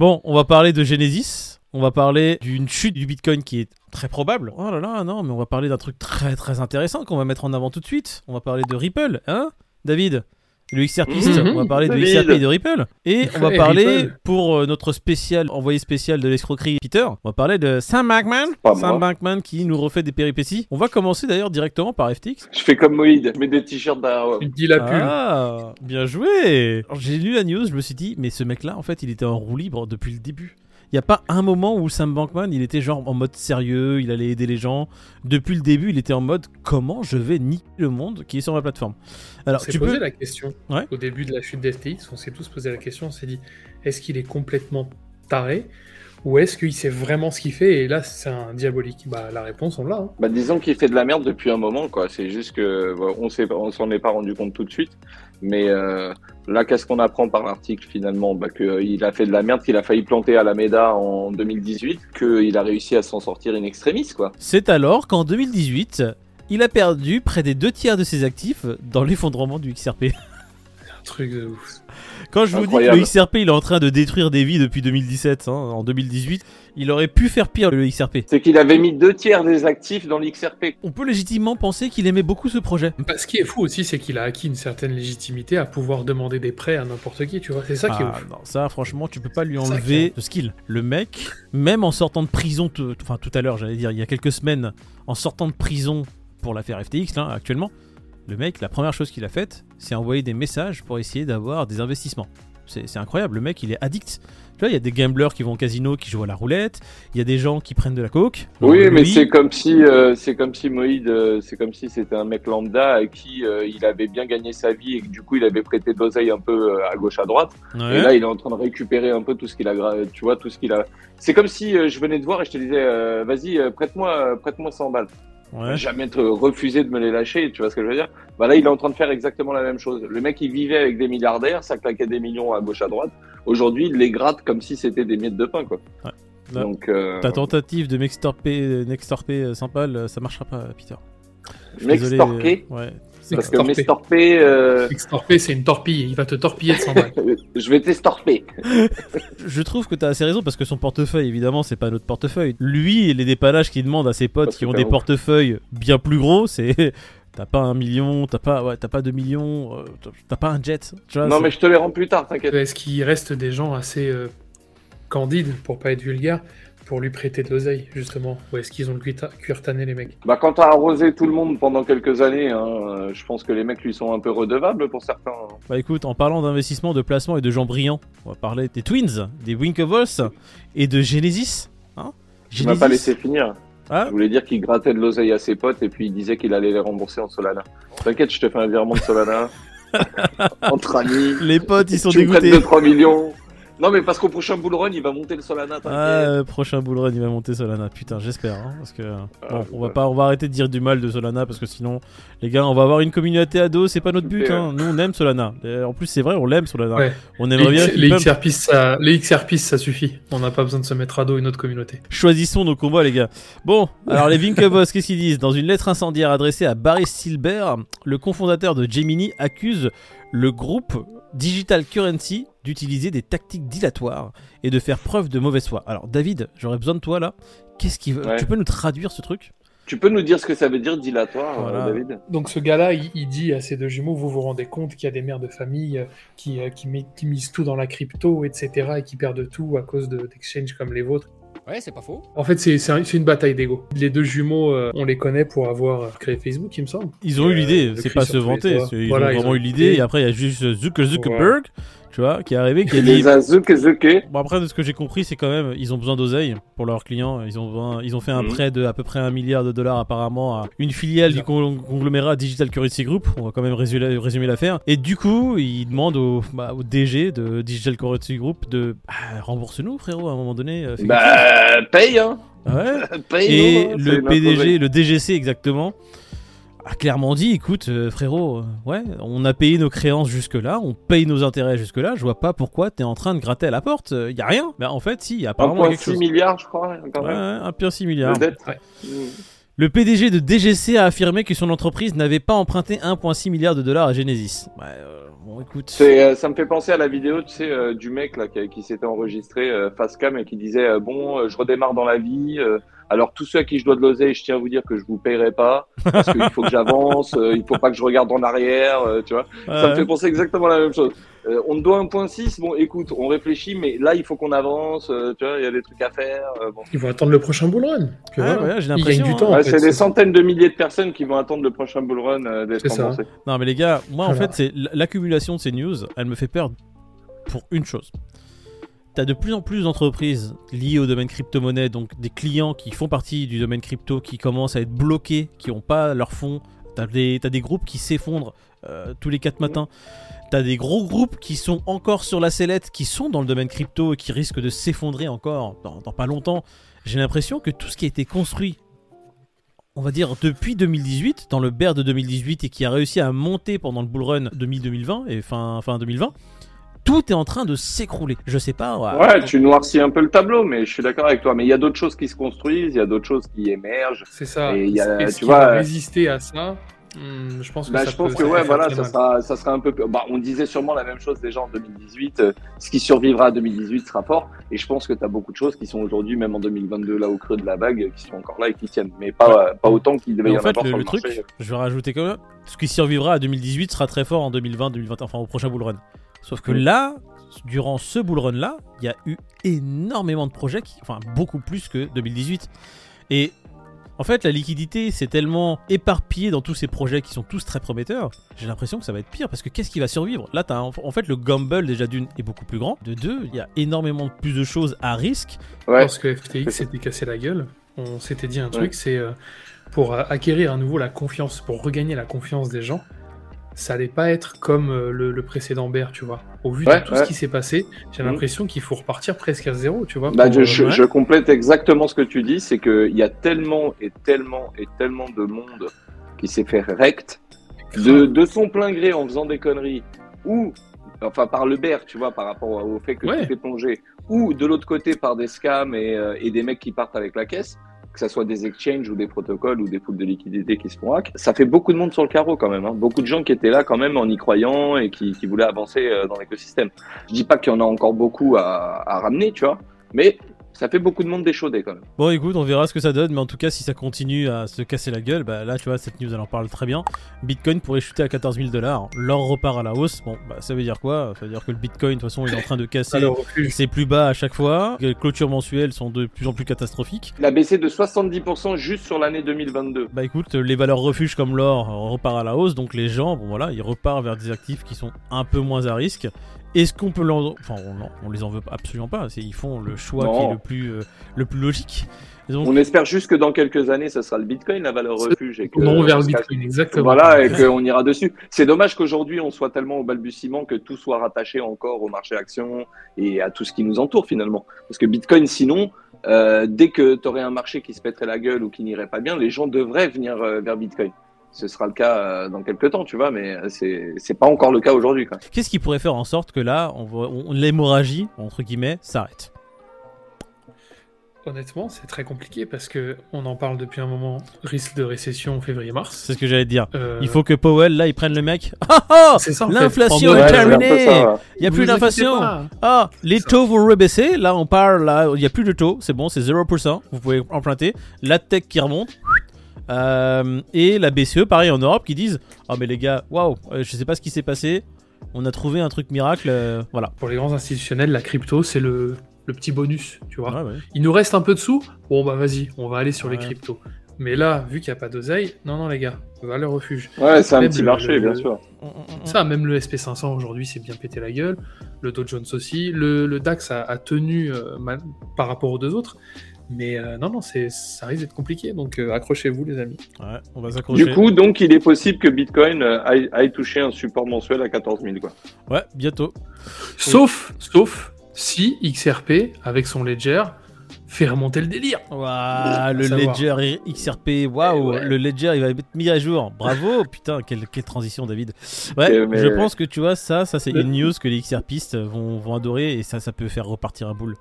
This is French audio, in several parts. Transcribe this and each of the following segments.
Bon, on va parler de Genesis. On va parler d'une chute du Bitcoin qui est très probable. Oh là là, non, mais on va parler d'un truc très très intéressant qu'on va mettre en avant tout de suite. On va parler de Ripple, hein, David? Le XRPiste, Mhm, on va parler de. XRP et de Ripple. Et on va Et parler, Ripple. pour euh, notre spécial, envoyé spécial de l'escroquerie Peter, on va parler de Sam Bankman. Sam. Bankman qui nous refait des péripéties. On va commencer d'ailleurs directement par FTX. Je fais comme Moïd, je mets des t-shirts derrière. Tu dis la pub. Ah, bien joué J'ai lu la news, je me suis dit, mais ce mec-là, en fait, il était en roue libre depuis le début. Il n'y a pas un moment où Sam Bankman, il était genre en mode sérieux, il allait aider les gens. Depuis le début, il était en mode comment je vais niquer le monde qui est sur ma plateforme? On Alors, s'est tu posé peux. la question Ouais. au début de la chute d'FTX, on s'est tous posé la question, on s'est dit est-ce qu'il est complètement taré? Ou est-ce qu'il sait vraiment ce qu'il fait et là c'est un diabolique? Bah la réponse on l'a. hein. Bah, disons qu'il fait de la merde depuis un moment, quoi. C'est juste que bon, on s'est, on s'en est pas rendu compte tout de suite. Mais euh, là, qu'est-ce qu'on apprend par l'article finalement? Bah, Qu'il a fait de la merde, qu'il a failli planter à la MEDA en 2018, qu'il a réussi à s'en sortir in extremis, quoi. C'est alors qu'en 2018, il a perdu près des deux tiers de ses actifs dans l'effondrement du XRP. Truc de ouf. Quand je vous dis que le XRP il est en train de détruire des vies depuis 2017, hein, en 2018, il aurait pu faire pire le XRP. C'est qu'il avait mis deux tiers des actifs dans l'XRP. On peut légitimement penser qu'il aimait beaucoup ce projet. Bah, ce qui est fou aussi c'est qu'il a acquis une certaine légitimité à pouvoir demander des prêts à n'importe qui, tu vois. C'est ça qui est Ah, ouf. non, ça franchement tu peux pas lui enlever ce skill. Le mec, même en sortant de prison, tout- enfin tout à l'heure j'allais dire, il y a quelques semaines, en sortant de prison pour l'affaire FTX là actuellement, le mec, la première chose qu'il a faite, c'est envoyer des messages pour essayer d'avoir des investissements. C'est incroyable, le mec il est addict. Tu vois, il y a des gamblers qui vont au casino, qui jouent à la roulette, il y a des gens qui prennent de la coke. Oui, mais c'est comme si, euh, c'est comme si Moïd, euh, c'est comme si c'était un mec lambda à qui euh, il avait bien gagné sa vie et que du coup il avait prêté de l'oseille un peu à gauche à droite. ouais. Et là, il est en train de récupérer un peu tout ce qu'il a, tu vois, tout ce qu'il a. C'est comme si je venais te voir et je te disais, vas-y, prête-moi, prête-moi 100 balles. Ouais. Jamais te refuser de me les lâcher, tu vois ce que je veux dire? Bah là, il est en train de faire exactement la même chose. Le mec, il vivait avec des milliardaires, ça claquait des millions à gauche à droite. Aujourd'hui, il les gratte comme si c'était des miettes de pain, quoi. Ouais. Là, Donc, euh, Ta tentative de m'extorper, n'extorper euh, sympa, là, ça marchera pas, Peter. M'extorquer? euh, Ouais. Parce que m'estorper, euh, Extorper, c'est une torpille, il va te torpiller de 100 balles. je vais t'estorper. Je trouve que t'as assez raison parce que son portefeuille, évidemment, c'est pas notre portefeuille. Lui et les dépannages qu'il demande à ses potes Parce qui ont des ouf. portefeuilles bien plus gros, c'est. T'as pas un million, t'as pas, ouais, t'as pas deux millions, euh, t'as pas un jet. Tu vois, Non, mais je te les rends plus tard, t'inquiète. Est-ce qu'il reste des gens assez euh, candides, pour pas être vulgaire, pour lui prêter de l'oseille, justement Ou est-ce qu'ils ont le cuir cuir tanné, les mecs? Bah, quand t'as arrosé tout le monde pendant quelques années, hein, euh, je pense que les mecs lui sont un peu redevables pour certains. hein. Bah écoute, en parlant d'investissement, de placement et de gens brillants, on va parler des Twins, des Winklevoss et de Genesis. Hein? Tu m'as pas laissé finir. Ah, Je voulais dire qu'il grattait de l'oseille à ses potes et puis il disait qu'il allait les rembourser en Solana. T'inquiète, je te fais un virement de Solana. Entre amis. les potes, ils sont tu me dégoûtés. 2-3 millions. Non, mais parce qu'au prochain bull run, il va monter le Solana, t'inquiète. Ah, prochain bull run, il va monter Solana. Putain, j'espère. hein, parce que bon, Ah, on va pas, on va arrêter de dire du mal de Solana parce que sinon, les gars, on va avoir une communauté ado. C'est pas notre but. Hein. Nous, on aime Solana. Et en plus, c'est vrai, on l'aime Solana. Ouais. On aimerait bien. Les. XRPs, ça, les XRPs, ça suffit. On n'a pas besoin de se mettre à dos une autre communauté. Choisissons nos combats, les gars. Bon, alors les Winklevoss, qu'est-ce qu'ils disent? Dans une lettre incendiaire adressée à Barry Silbert, le cofondateur de Gemini accuse le groupe Digital Currency d'utiliser des tactiques dilatoires et de faire preuve de mauvaise foi. Alors, David, j'aurais besoin de toi là. Qu'est-ce qui veut Ouais. Tu peux nous traduire ce truc? Tu peux nous dire ce que ça veut dire dilatoire, euh, Voilà. David? Donc ce gars-là, il, il dit à ses deux jumeaux, vous vous rendez compte qu'il y a des mères de famille euh, qui, euh, qui, met- qui misent tout dans la crypto, etc., et qui perdent tout à cause de- d'exchanges comme les vôtres. Ouais, c'est pas faux. En fait, c'est c'est un- c'est une bataille d'ego. Les deux jumeaux, euh, on les connaît pour avoir euh, créé Facebook, il me semble. Ils ont eu Euh, l'idée, c'est pas se vanter, ils Voilà, ont ils vraiment ont eu l'idée, et après il y a juste Zuck- Zuckerberg, tu vois, qui est arrivé, qui a dit... Bon après de ce que j'ai compris c'est quand même ils ont besoin d'oseille pour leurs clients ils ont besoin- ils ont fait un Mhm. prêt de à peu près un milliard de dollars apparemment à une filiale du con- conglomérat Digital Currency Group on va quand même résumer, résumer l'affaire et du coup ils demandent au, bah, au DG de Digital Currency Group de ah, rembourse-nous frérot à un moment donné euh, Bah, paye, hein. ouais. Paye, et nous, hein, le PDG le DGC exactement a clairement dit écoute euh, frérot euh, ouais on a payé nos créances jusque là on paye nos intérêts jusque là je vois pas pourquoi t'es en train de gratter à la porte il y a rien bah en fait si apparemment il y a quelque 1,6 chose milliard, je crois, quand Ouais, même. ouais, un pire 6 milliards. De dette. Ouais. Le PDG de DGC a affirmé que son entreprise n'avait pas emprunté 1,6 milliard de dollars à Genesis. Ouais, euh, bon, écoute. C'est, euh, ça me fait penser à la vidéo, tu sais, euh, du mec là qui, qui s'était enregistré euh, face cam et qui disait euh, bon, euh, je redémarre dans la vie. Alors tous ceux à qui je dois de l'oseille, je tiens à vous dire que je vous paierai pas parce qu'il faut que j'avance. euh, il faut pas que je regarde en arrière, euh, tu vois. Ça me fait penser exactement la même chose. Euh, on te doit 1.6, bon, écoute, on réfléchit, mais là il faut qu'on avance. euh, tu vois, il y a des trucs à faire. euh, bon. Ils vont attendre le prochain bull run. Puis Ouais, voilà. ouais, j'ai Ils gagnent l'impression, du hein. temps. en Ouais, fait, c'est des centaines de milliers de personnes qui vont attendre le prochain bull run euh, d'être C'est ça. remboursé. Non, mais les gars, moi en fait, c'est l'accumulation de ces news, elle me fait peur pour une chose. T'as de plus en plus d'entreprises liées au domaine crypto-monnaie, donc des clients qui font partie du domaine crypto qui commencent à être bloqués, qui n'ont pas leurs fonds. T'as des, groupes qui s'effondrent euh, tous les 4 matins. T'as des gros groupes qui sont encore sur la sellette, qui sont dans le domaine crypto et qui risquent de s'effondrer encore dans, dans pas longtemps. J'ai l'impression que tout ce qui a été construit on va dire depuis 2018, dans le bear de 2018 et qui a réussi à monter pendant le bull run 2020 et fin, fin 2020, tout est en train de s'écrouler. Je sais pas. Ouais, tu noircis un peu le tableau, mais je suis d'accord avec toi. Mais il y a d'autres choses qui se construisent, il y a d'autres choses qui émergent. C'est ça. Et il y a- tu vois, résister à ça? Hmm, Je pense que Bah, ça je pense peut- que ça ouais, voilà, ça sera, ça sera un peu. Bah, on disait sûrement la même chose déjà en 2018. euh, ce qui survivra à 2018 sera fort. Et je pense que tu as beaucoup de choses qui sont aujourd'hui, même en 2022, là au creux de la vague, qui sont encore là et qui tiennent. Mais pas, pas autant qu'il devait Mais y en en fait, avoir le, sur le le truc, marché. je vais rajouter quand même, ce qui survivra à 2018 sera très fort en 2020, 2021, enfin au prochain bull run. Sauf que là, durant ce bull run là, il y a eu énormément de projets, qui, enfin beaucoup plus que 2018. Et en fait, la liquidité s'est tellement éparpillée dans tous ces projets qui sont tous très prometteurs. J'ai l'impression que ça va être pire parce que qu'est-ce qui va survivre? Là, t'as en en fait le gamble déjà d'une est beaucoup plus grand. De deux, il y a énormément plus de choses à risque. Ouais. Lorsque FTX s'était cassé la gueule, on s'était dit un truc, c'est euh, pour euh, acquérir à nouveau la confiance, pour regagner la confiance des gens, ça allait pas être comme euh, le, le précédent bear, tu vois. Au vu Ouais, de tout ouais. ce qui s'est passé, j'ai Mhm. l'impression qu'il faut repartir presque à zéro, tu vois. Bah, je, euh, je- complète exactement ce que tu dis, c'est qu'il y a tellement et tellement et tellement de monde qui s'est fait rect de, de son plein gré en faisant des conneries, ou enfin par le bear, tu vois, par rapport au fait que Ouais. tout est plongé, ou de l'autre côté par des scams et, euh, et des mecs qui partent avec la caisse, que ce soit des exchanges ou des protocoles ou des poules de liquidité qui se font hack, ça fait beaucoup de monde sur le carreau quand même. hein. Beaucoup de gens qui étaient là quand même en y croyant et qui, voulaient avancer euh, dans l'écosystème. Je dis pas qu'il y en a encore beaucoup à, à ramener, tu vois, mais ça fait beaucoup de monde déchaudé quand même. Bon, écoute, on verra ce que ça donne, mais en tout cas, si ça continue à se casser la gueule, bah là, tu vois, cette news, elle en parle très bien. Bitcoin pourrait chuter à 14 000 dollars. L'or repart à la hausse. Bon, bah ça veut dire quoi? Ça veut dire que le Bitcoin, de toute façon, il est en train de casser ses plus bas à chaque fois. Les clôtures mensuelles sont de plus en plus catastrophiques. Il a baissé de 70% juste sur l'année 2022. Bah écoute, les valeurs refuges comme l'or repartent à la hausse, donc les gens, bon voilà, ils repartent vers des actifs qui sont un peu moins à risque. Est-ce qu'on peut l'en... Enfin, on, on les en veut absolument pas. C'est, ils font le choix Non. qui est le plus, euh, le plus logique. Donc, On espère juste que dans quelques années, ce sera le Bitcoin, la valeur refuge. Et que, Tournons vers le Bitcoin, exactement. Voilà, et qu'on ira dessus. C'est dommage qu'aujourd'hui, on soit tellement au balbutiement que tout soit rattaché encore au marché action et à tout ce qui nous entoure finalement. Parce que Bitcoin, sinon, euh, dès que tu aurais un marché qui se pèterait la gueule ou qui n'irait pas bien, les gens devraient venir euh, vers Bitcoin. Ce sera le cas euh, dans quelques temps, tu vois, mais euh, c'est c'est pas encore le cas aujourd'hui. quoi. Qu'est-ce qui pourrait faire en sorte que là, on, voit- on- l'hémorragie, entre guillemets, s'arrête? Honnêtement, c'est très compliqué parce que on en parle depuis un moment. Risque de récession février-mars. C'est ce que j'allais te dire. Euh, Il faut que Powell, là, il prenne le mec. Ah ah C'est ça, en fait. L'inflation est terminée ouais. Il n'y a plus d'inflation. Ah, les taux vont rebaisser. Là, on parle, là, il n'y a plus de taux. C'est bon, c'est 0%. Vous pouvez emprunter. La tech qui remonte. Euh, et la BCE, pareil en Europe, qui disent Oh, mais les gars, waouh, euh, je sais pas ce qui s'est passé. On a trouvé un truc miracle. euh, voilà. Pour les grands institutionnels, la crypto, c'est le, le petit bonus, tu vois. Ouais, ouais. Il nous reste un peu de sous. Bon, bah vas-y, on va aller sur les Ouais. cryptos. Mais là, vu qu'il n'y a pas d'oseille, non, non, les gars, va le refuge. Ouais, c'est un Même petit le- marché, le- bien sûr. Ça, même le SP500 aujourd'hui, c'est bien pété la gueule. Le Dow Jones aussi. Le, le DAX a, a tenu euh, mal- par rapport aux deux autres. Mais euh, non, non, c'est, ça risque d'être compliqué. Donc euh, accrochez-vous, les amis. Ouais, on va s'accrocher. Du coup, donc, il est possible que Bitcoin euh, aille, aille toucher un support mensuel à 14 000, quoi. Ouais, bientôt. Sauf, sauf si XRP, avec son Ledger, fait remonter le délire. Waouh, le. Ledger XRP, waouh, Eh ouais. le Ledger il va être mis à jour. Bravo, putain, quelle, quelle transition, David. Ouais, Eh, mais- je pense que tu vois, ça, ça c'est une news que les XRPistes vont, vont adorer et ça, ça peut faire repartir un boule.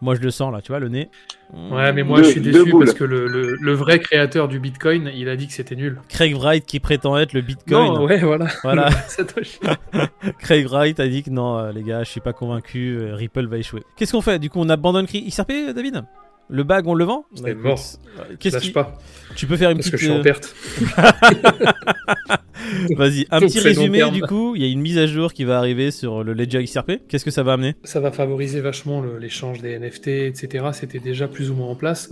Moi, je le sens là, tu vois, le nez. Ouais, mais moi Deux- je suis déçu parce que le, le- le vrai créateur du Bitcoin, il a dit que c'était nul. Craig Wright qui prétend être le Bitcoin. Non, ouais, voilà. Voilà. Craig Wright a dit que non, euh, les gars, je suis pas convaincu, euh, Ripple va échouer. Qu'est-ce qu'on fait? Du coup, on abandonne XRP, David? Le bag, on le vend C'est Bah, mort. euh, Je Qu'est-ce qui... pas Tu peux faire une parce petite. que je suis en euh, perte. Vas-y, un petit résumé du coup. Il y a une mise à jour qui va arriver sur le Ledger XRP. Qu'est-ce que ça va amener? Ça va favoriser vachement l'échange des NFT, etc. C'était déjà plus ou moins en place.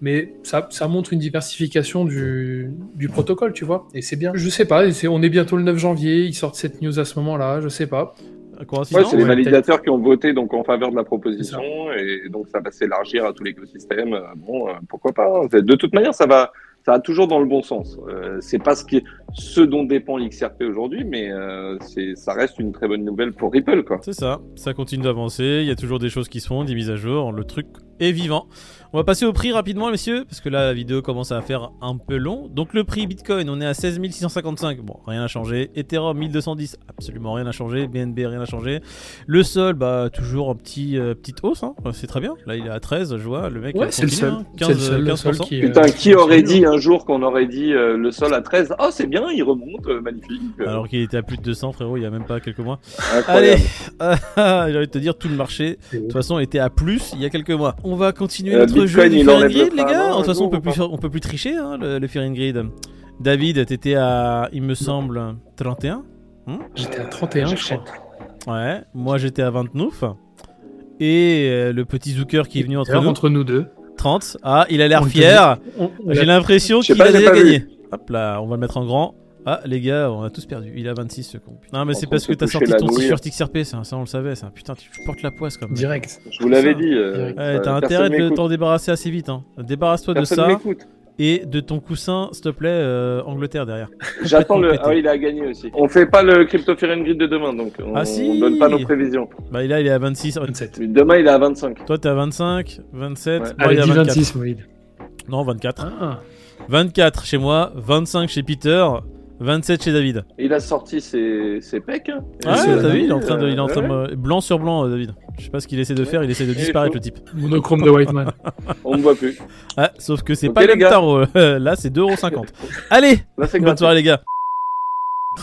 mais ça, ça montre une diversification du, du protocole, tu vois, et c'est bien. Je sais pas, on est bientôt le 9 janvier, ils sortent cette news à ce moment-là, je sais pas. Coïncidence Ouais, c'est les validateurs qui ont voté donc en faveur de la proposition et donc ça va s'élargir à tout l'écosystème. Euh, Bon, euh, pourquoi pas hein. De toute manière, ça va, ça va toujours dans le bon sens. Euh, c'est pas ce qui, ce dont dépend l'XRP aujourd'hui, mais euh, c'est, ça reste une très bonne nouvelle pour Ripple, quoi. C'est ça, ça continue d'avancer, il y a toujours des choses qui se font, des mises à jour, le truc est vivant. On va passer au prix rapidement messieurs, parce que là la vidéo commence à faire un peu long. Donc le prix Bitcoin, on est à 16 655, bon rien n'a changé. Ethereum 1210, absolument rien n'a changé. BNB rien n'a changé. Le sol, bah toujours en petit, euh, petite hausse, hein. c'est très bien. Là il est à 13, je vois, le mec Ouais, c'est le seul. hein. C'est 15, le seul, le seul 15%. qui, Putain, euh, qui aurait dit un jour qu'on aurait dit euh, le sol à 13 Ah, c'est bien, il remonte, euh, magnifique. Alors qu'il était à plus de 200 frérot, il y a même pas quelques mois. incroyable. Allez, j'ai envie de te dire, tout le marché De toute façon, était à plus il y a quelques mois. On va continuer Euh, notre Bitcoin, jeu du Fear Grid, les gars. De toute façon, on peut plus, on peut plus tricher, hein, le, le Fear and Grid. David, t'étais à, il me semble, 31. J'étais à 31, je crois. Ouais. Moi, j'étais à 29. Et euh, le petit Zooker qui est venu entre nous, entre nous deux. 30. Ah, il a l'air On fier. On- on J'ai l'impression qu'il a déjà gagné. Hop là, on va le mettre en grand. Ah, les gars, on a tous perdu. Il a 26 ce con. Non, mais c'est parce que t'as sorti ton t-shirt XRP, ça, ça on le savait, ça. Putain, tu portes la poisse comme. Direct. Je vous l'avais dit. euh. Ouais, euh, t'as personne intérêt de t'en débarrasser assez vite. Hein. Débarrasse-toi de ça et de ton coussin, s'il te plaît, euh, Angleterre derrière. J'attends le. pété. Ah, oui, il a gagné aussi. On fait pas le Crypto Fear and Grid de demain, donc on, Ah, si. on donne pas nos prévisions. Bah là, il est à 26. 27. Demain, il est à 25. Toi, t'es à 25, 27. Ouais. Moi, Allez, il est à dis 24. 26, Moïd. Non, 24. Ah, 24 chez moi, 25 chez Peter, 27 chez David. Il a sorti ses, ses pecs. hein. Ah, ouais, t'as vu, il est en train de, il est en euh, train de ouais. me- blanc sur blanc, euh, David. Je sais pas ce qu'il essaie de faire, il essaie de disparaître le type. monochrome de Whiteman. On me voit plus. Ah, sauf que c'est Ok, pas le les même gars. tarot. Là, c'est 2,50€. Allez, Là, c'est bonne gratuit. soirée les gars.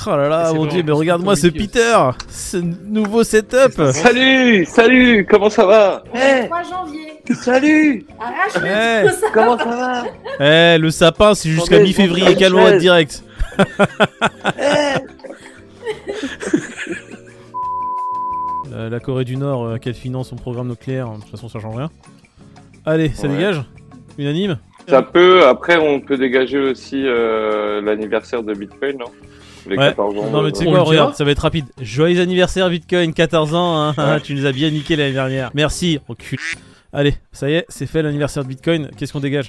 Oh là là, C'est mon dieu, mais regarde-moi ce. Peter, ce nouveau setup. Salut, salut, comment ça va 3 janvier. Salut, Arrache Ouais. le tout ça. comment ça va Eh, le sapin, c'est jusqu'à Attendez, mi-février, je chaise. direct. Euh, la Corée du Nord, euh, qu'elle finance son programme nucléaire, de toute façon ça change rien. Allez, ça Ouais. dégage Unanime Ça peut, après, on peut dégager aussi euh, l'anniversaire de Bitcoin, non? Les Ouais. 14 ans. Non mais tu sais quoi, le dira regarde, ça va être rapide. Joyeux anniversaire Bitcoin, 14 ans, hein, Ouais. tu nous as bien niqué l'année dernière. Merci. Allez, ça y est, c'est fait l'anniversaire de Bitcoin, qu'est-ce qu'on dégage?